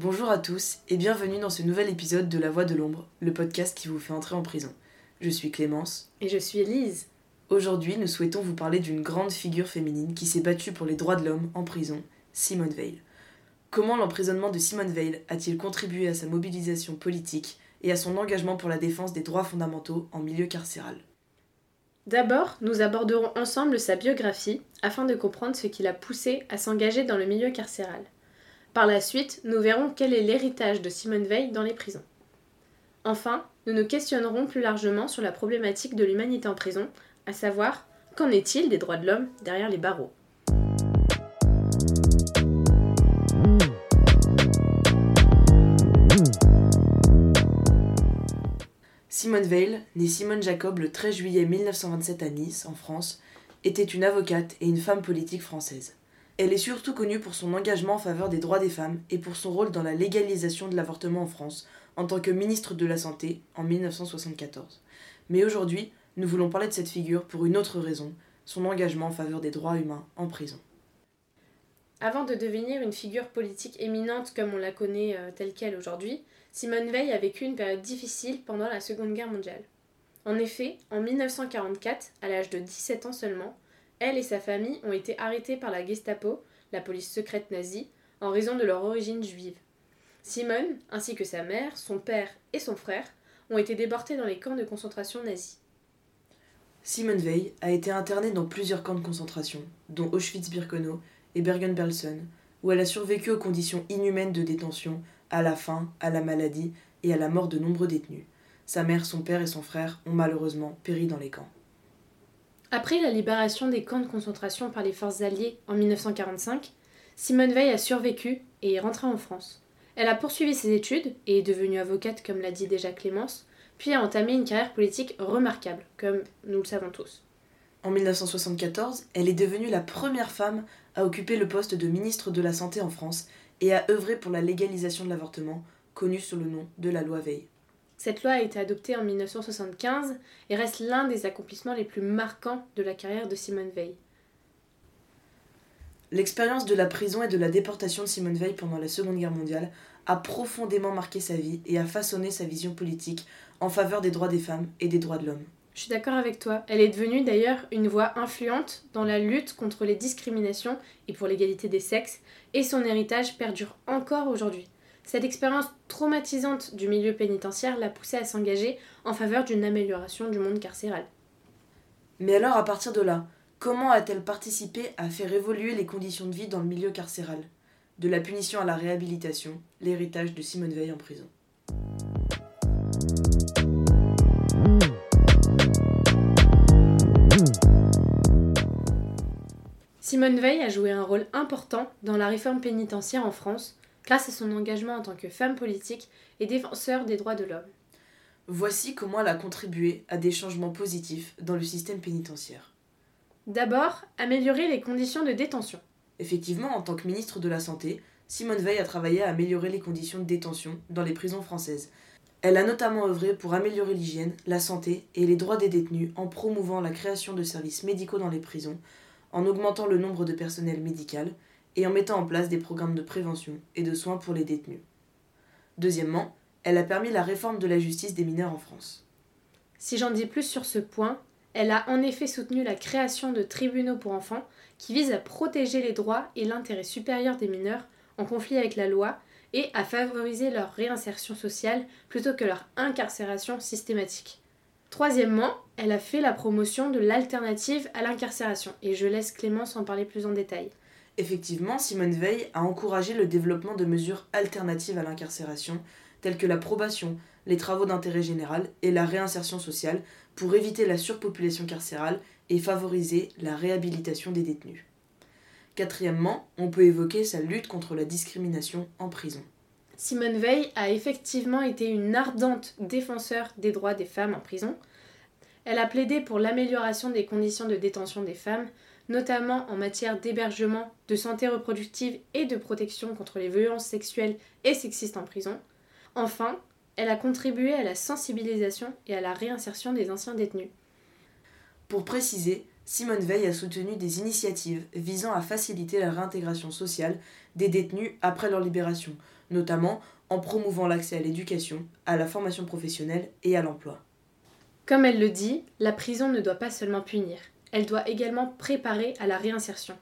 Bonjour à tous et bienvenue dans ce nouvel épisode de La Voix de l'Ombre, le podcast qui vous fait entrer en prison. Je suis Clémence. Et je suis Elise. Aujourd'hui, nous souhaitons vous parler d'une grande figure féminine qui s'est battue pour les droits de l'homme en prison, Simone Veil. Comment l'emprisonnement de Simone Veil a-t-il contribué à sa mobilisation politique et à son engagement pour la défense des droits fondamentaux en milieu carcéral? D'abord, nous aborderons ensemble sa biographie afin de comprendre ce qui l'a poussé à s'engager dans le milieu carcéral. Par la suite, nous verrons quel est l'héritage de Simone Veil dans les prisons. Enfin, nous nous questionnerons plus largement sur la problématique de l'humanité en prison, à savoir qu'en est-il des droits de l'homme derrière les barreaux? Simone Veil, née Simone Jacob le 13 juillet 1927 à Nice, en France, était une avocate et une femme politique française. Elle est surtout connue pour son engagement en faveur des droits des femmes et pour son rôle dans la légalisation de l'avortement en France en tant que ministre de la Santé en 1974. Mais aujourd'hui, nous voulons parler de cette figure pour une autre raison, son engagement en faveur des droits humains en prison. Avant de devenir une figure politique éminente comme on la connaît euh, telle qu'elle aujourd'hui, Simone Veil a vécu une période difficile pendant la Seconde Guerre mondiale. En effet, en 1944, à l'âge de 17 ans seulement, elle et sa famille ont été arrêtées par la Gestapo, la police secrète nazie, en raison de leur origine juive. Simone, ainsi que sa mère, son père et son frère, ont été déportés dans les camps de concentration nazis. Simone Veil a été internée dans plusieurs camps de concentration, dont Auschwitz-Birkenau et Bergen-Belsen, où elle a survécu aux conditions inhumaines de détention, à la faim, à la maladie et à la mort de nombreux détenus. Sa mère, son père et son frère ont malheureusement péri dans les camps. Après la libération des camps de concentration par les forces alliées en 1945, Simone Veil a survécu et est rentrée en France. Elle a poursuivi ses études et est devenue avocate, comme l'a dit déjà Clémence, puis a entamé une carrière politique remarquable, comme nous le savons tous. En 1974, elle est devenue la première femme à occuper le poste de ministre de la Santé en France et à œuvrer pour la légalisation de l'avortement, connue sous le nom de la loi Veil. Cette loi a été adoptée en 1975 et reste l'un des accomplissements les plus marquants de la carrière de Simone Veil. L'expérience de la prison et de la déportation de Simone Veil pendant la Seconde Guerre mondiale a profondément marqué sa vie et a façonné sa vision politique en faveur des droits des femmes et des droits de l'homme. Je suis d'accord avec toi. Elle est devenue d'ailleurs une voix influente dans la lutte contre les discriminations et pour l'égalité des sexes, et son héritage perdure encore aujourd'hui. Cette expérience traumatisante du milieu pénitentiaire l'a poussée à s'engager en faveur d'une amélioration du monde carcéral. Mais alors, à partir de là, comment a-t-elle participé à faire évoluer les conditions de vie dans le milieu carcéral? De la punition à la réhabilitation, l'héritage de Simone Veil en prison. Simone Veil a joué un rôle important dans la réforme pénitentiaire en France grâce à son engagement en tant que femme politique et défenseur des droits de l'homme. Voici comment elle a contribué à des changements positifs dans le système pénitentiaire. D'abord, améliorer les conditions de détention. Effectivement, en tant que ministre de la Santé, Simone Veil a travaillé à améliorer les conditions de détention dans les prisons françaises. Elle a notamment œuvré pour améliorer l'hygiène, la santé et les droits des détenus en promouvant la création de services médicaux dans les prisons, en augmentant le nombre de personnel médical et en mettant en place des programmes de prévention et de soins pour les détenus. Deuxièmement, elle a permis la réforme de la justice des mineurs en France. Si j'en dis plus sur ce point, elle a en effet soutenu la création de tribunaux pour enfants qui visent à protéger les droits et l'intérêt supérieur des mineurs en conflit avec la loi et à favoriser leur réinsertion sociale plutôt que leur incarcération systématique. Troisièmement, elle a fait la promotion de l'alternative à l'incarcération, et je laisse Clémence en parler plus en détail. Effectivement, Simone Veil a encouragé le développement de mesures alternatives à l'incarcération, telles que la probation, les travaux d'intérêt général et la réinsertion sociale, pour éviter la surpopulation carcérale et favoriser la réhabilitation des détenus. Quatrièmement, on peut évoquer sa lutte contre la discrimination en prison. Simone Veil a effectivement été une ardente défenseur des droits des femmes en prison. Elle a plaidé pour l'amélioration des conditions de détention des femmes, notamment en matière d'hébergement, de santé reproductive et de protection contre les violences sexuelles et sexistes en prison. Enfin, elle a contribué à la sensibilisation et à la réinsertion des anciens détenus. Pour préciser, Simone Veil a soutenu des initiatives visant à faciliter la réintégration sociale des détenus après leur libération, notamment en promouvant l'accès à l'éducation, à la formation professionnelle et à l'emploi. Comme elle le dit, la prison ne doit pas seulement punir, elle doit également préparer à la réinsertion.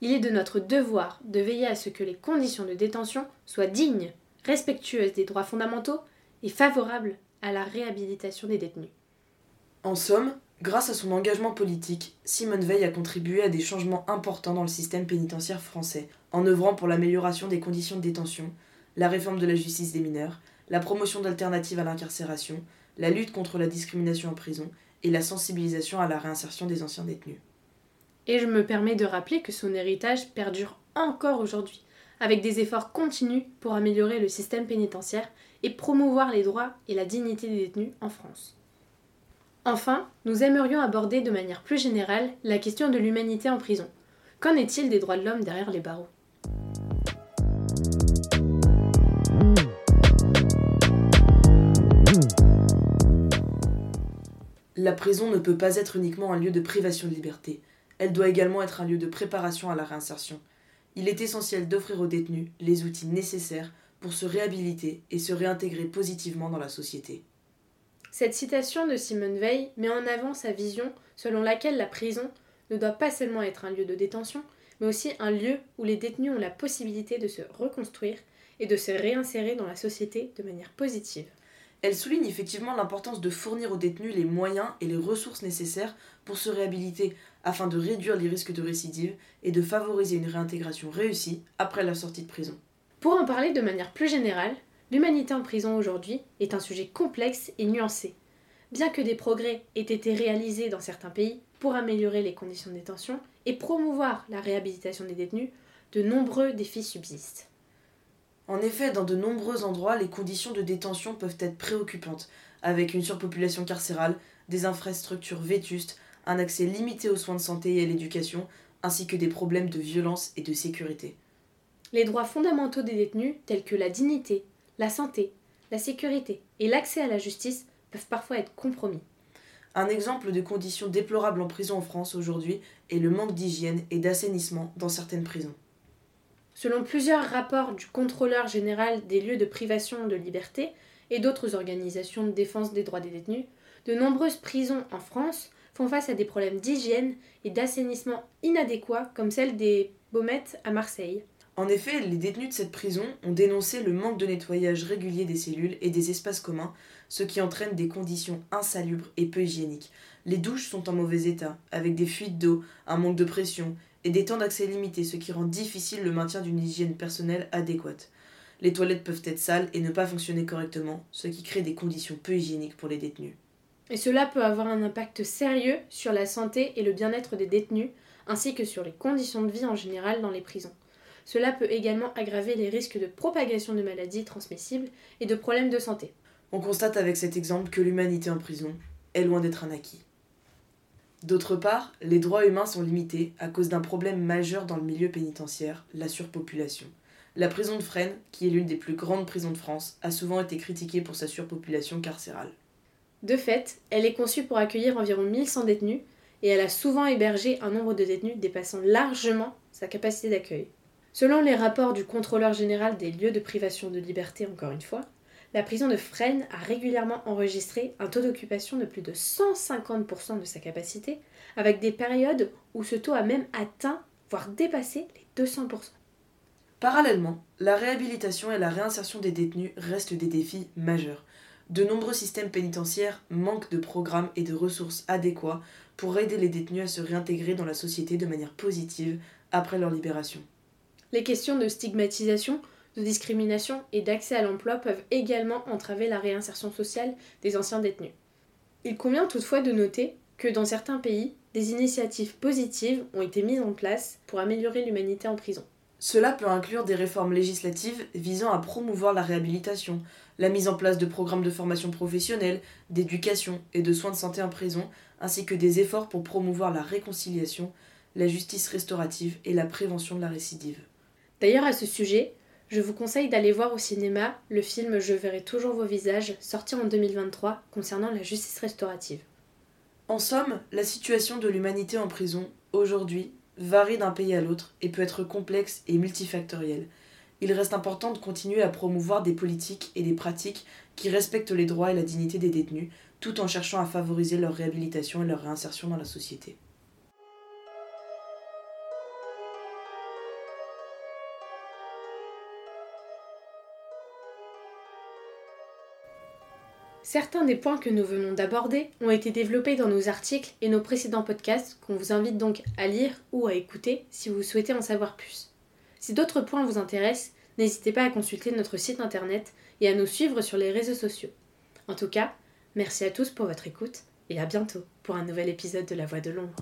Il est de notre devoir de veiller à ce que les conditions de détention soient dignes, respectueuses des droits fondamentaux et favorables à la réhabilitation des détenus. En somme, grâce à son engagement politique, Simone Veil a contribué à des changements importants dans le système pénitentiaire français, en œuvrant pour l'amélioration des conditions de détention, la réforme de la justice des mineurs, la promotion d'alternatives à l'incarcération, la lutte contre la discrimination en prison et la sensibilisation à la réinsertion des anciens détenus. Et je me permets de rappeler que son héritage perdure encore aujourd'hui, avec des efforts continus pour améliorer le système pénitentiaire et promouvoir les droits et la dignité des détenus en France. Enfin, nous aimerions aborder de manière plus générale la question de l'humanité en prison. Qu'en est-il des droits de l'homme derrière les barreaux? La prison ne peut pas être uniquement un lieu de privation de liberté, elle doit également être un lieu de préparation à la réinsertion. Il est essentiel d'offrir aux détenus les outils nécessaires pour se réhabiliter et se réintégrer positivement dans la société. Cette citation de Simone Veil met en avant sa vision selon laquelle la prison ne doit pas seulement être un lieu de détention, mais aussi un lieu où les détenus ont la possibilité de se reconstruire et de se réinsérer dans la société de manière positive. Elle souligne effectivement l'importance de fournir aux détenus les moyens et les ressources nécessaires pour se réhabiliter afin de réduire les risques de récidive et de favoriser une réintégration réussie après la sortie de prison. Pour en parler de manière plus générale, l'humanité en prison aujourd'hui est un sujet complexe et nuancé. Bien que des progrès aient été réalisés dans certains pays pour améliorer les conditions de détention et promouvoir la réhabilitation des détenus, de nombreux défis subsistent. En effet, dans de nombreux endroits, les conditions de détention peuvent être préoccupantes, avec une surpopulation carcérale, des infrastructures vétustes, un accès limité aux soins de santé et à l'éducation, ainsi que des problèmes de violence et de sécurité. Les droits fondamentaux des détenus, tels que la dignité, la santé, la sécurité et l'accès à la justice, peuvent parfois être compromis. Un exemple de conditions déplorables en prison en France aujourd'hui est le manque d'hygiène et d'assainissement dans certaines prisons. Selon plusieurs rapports du contrôleur général des lieux de privation de liberté et d'autres organisations de défense des droits des détenus, de nombreuses prisons en France font face à des problèmes d'hygiène et d'assainissement inadéquats comme celle des Baumettes à Marseille. En effet, les détenus de cette prison ont dénoncé le manque de nettoyage régulier des cellules et des espaces communs, ce qui entraîne des conditions insalubres et peu hygiéniques. Les douches sont en mauvais état, avec des fuites d'eau, un manque de pression et des temps d'accès limités, ce qui rend difficile le maintien d'une hygiène personnelle adéquate. Les toilettes peuvent être sales et ne pas fonctionner correctement, ce qui crée des conditions peu hygiéniques pour les détenus. Et cela peut avoir un impact sérieux sur la santé et le bien-être des détenus, ainsi que sur les conditions de vie en général dans les prisons. Cela peut également aggraver les risques de propagation de maladies transmissibles et de problèmes de santé. On constate avec cet exemple que l'humanité en prison est loin d'être un acquis. D'autre part, les droits humains sont limités à cause d'un problème majeur dans le milieu pénitentiaire, la surpopulation. La prison de Fresnes, qui est l'une des plus grandes prisons de France, a souvent été critiquée pour sa surpopulation carcérale. De fait, elle est conçue pour accueillir environ 1100 détenus et elle a souvent hébergé un nombre de détenus dépassant largement sa capacité d'accueil. Selon les rapports du contrôleur général des lieux de privation de liberté, encore une fois, la prison de Fresnes a régulièrement enregistré un taux d'occupation de plus de 150% de sa capacité, avec des périodes où ce taux a même atteint, voire dépassé les 200%. Parallèlement, la réhabilitation et la réinsertion des détenus restent des défis majeurs. De nombreux systèmes pénitentiaires manquent de programmes et de ressources adéquats pour aider les détenus à se réintégrer dans la société de manière positive après leur libération. Les questions de stigmatisation de discrimination et d'accès à l'emploi peuvent également entraver la réinsertion sociale des anciens détenus. Il convient toutefois de noter que dans certains pays, des initiatives positives ont été mises en place pour améliorer l'humanité en prison. Cela peut inclure des réformes législatives visant à promouvoir la réhabilitation, la mise en place de programmes de formation professionnelle, d'éducation et de soins de santé en prison, ainsi que des efforts pour promouvoir la réconciliation, la justice restaurative et la prévention de la récidive. D'ailleurs, à ce sujet, je vous conseille d'aller voir au cinéma le film Je verrai toujours vos visages, sorti en 2023, concernant la justice restaurative. En somme, la situation de l'humanité en prison, aujourd'hui, varie d'un pays à l'autre et peut être complexe et multifactorielle. Il reste important de continuer à promouvoir des politiques et des pratiques qui respectent les droits et la dignité des détenus, tout en cherchant à favoriser leur réhabilitation et leur réinsertion dans la société. Certains des points que nous venons d'aborder ont été développés dans nos articles et nos précédents podcasts qu'on vous invite donc à lire ou à écouter si vous souhaitez en savoir plus. Si d'autres points vous intéressent, n'hésitez pas à consulter notre site internet et à nous suivre sur les réseaux sociaux. En tout cas, merci à tous pour votre écoute et à bientôt pour un nouvel épisode de La Voix de l'ombre.